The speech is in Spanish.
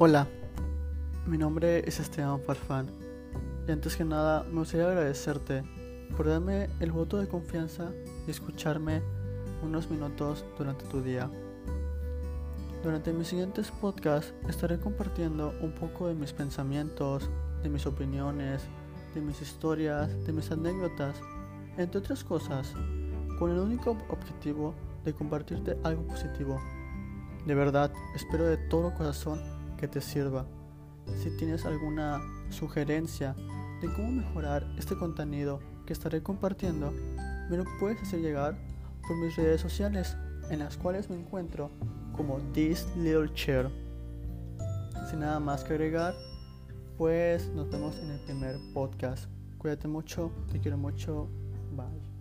Hola, mi nombre es Esteban Farfán y antes que nada me gustaría agradecerte por darme el voto de confianza y escucharme unos minutos durante tu día. Durante mis siguientes podcasts estaré compartiendo un poco de mis pensamientos, de mis opiniones, de mis historias, de mis anécdotas, entre otras cosas, con el único objetivo de compartirte algo positivo. De verdad, espero de todo corazón que te sirva. Si tienes alguna sugerencia de cómo mejorar este contenido que estaré compartiendo, me lo puedes hacer llegar por mis redes sociales, en las cuales me encuentro como This Little Chair. Sin nada más que agregar, pues nos vemos en el primer podcast. Cuídate mucho, te quiero mucho, bye.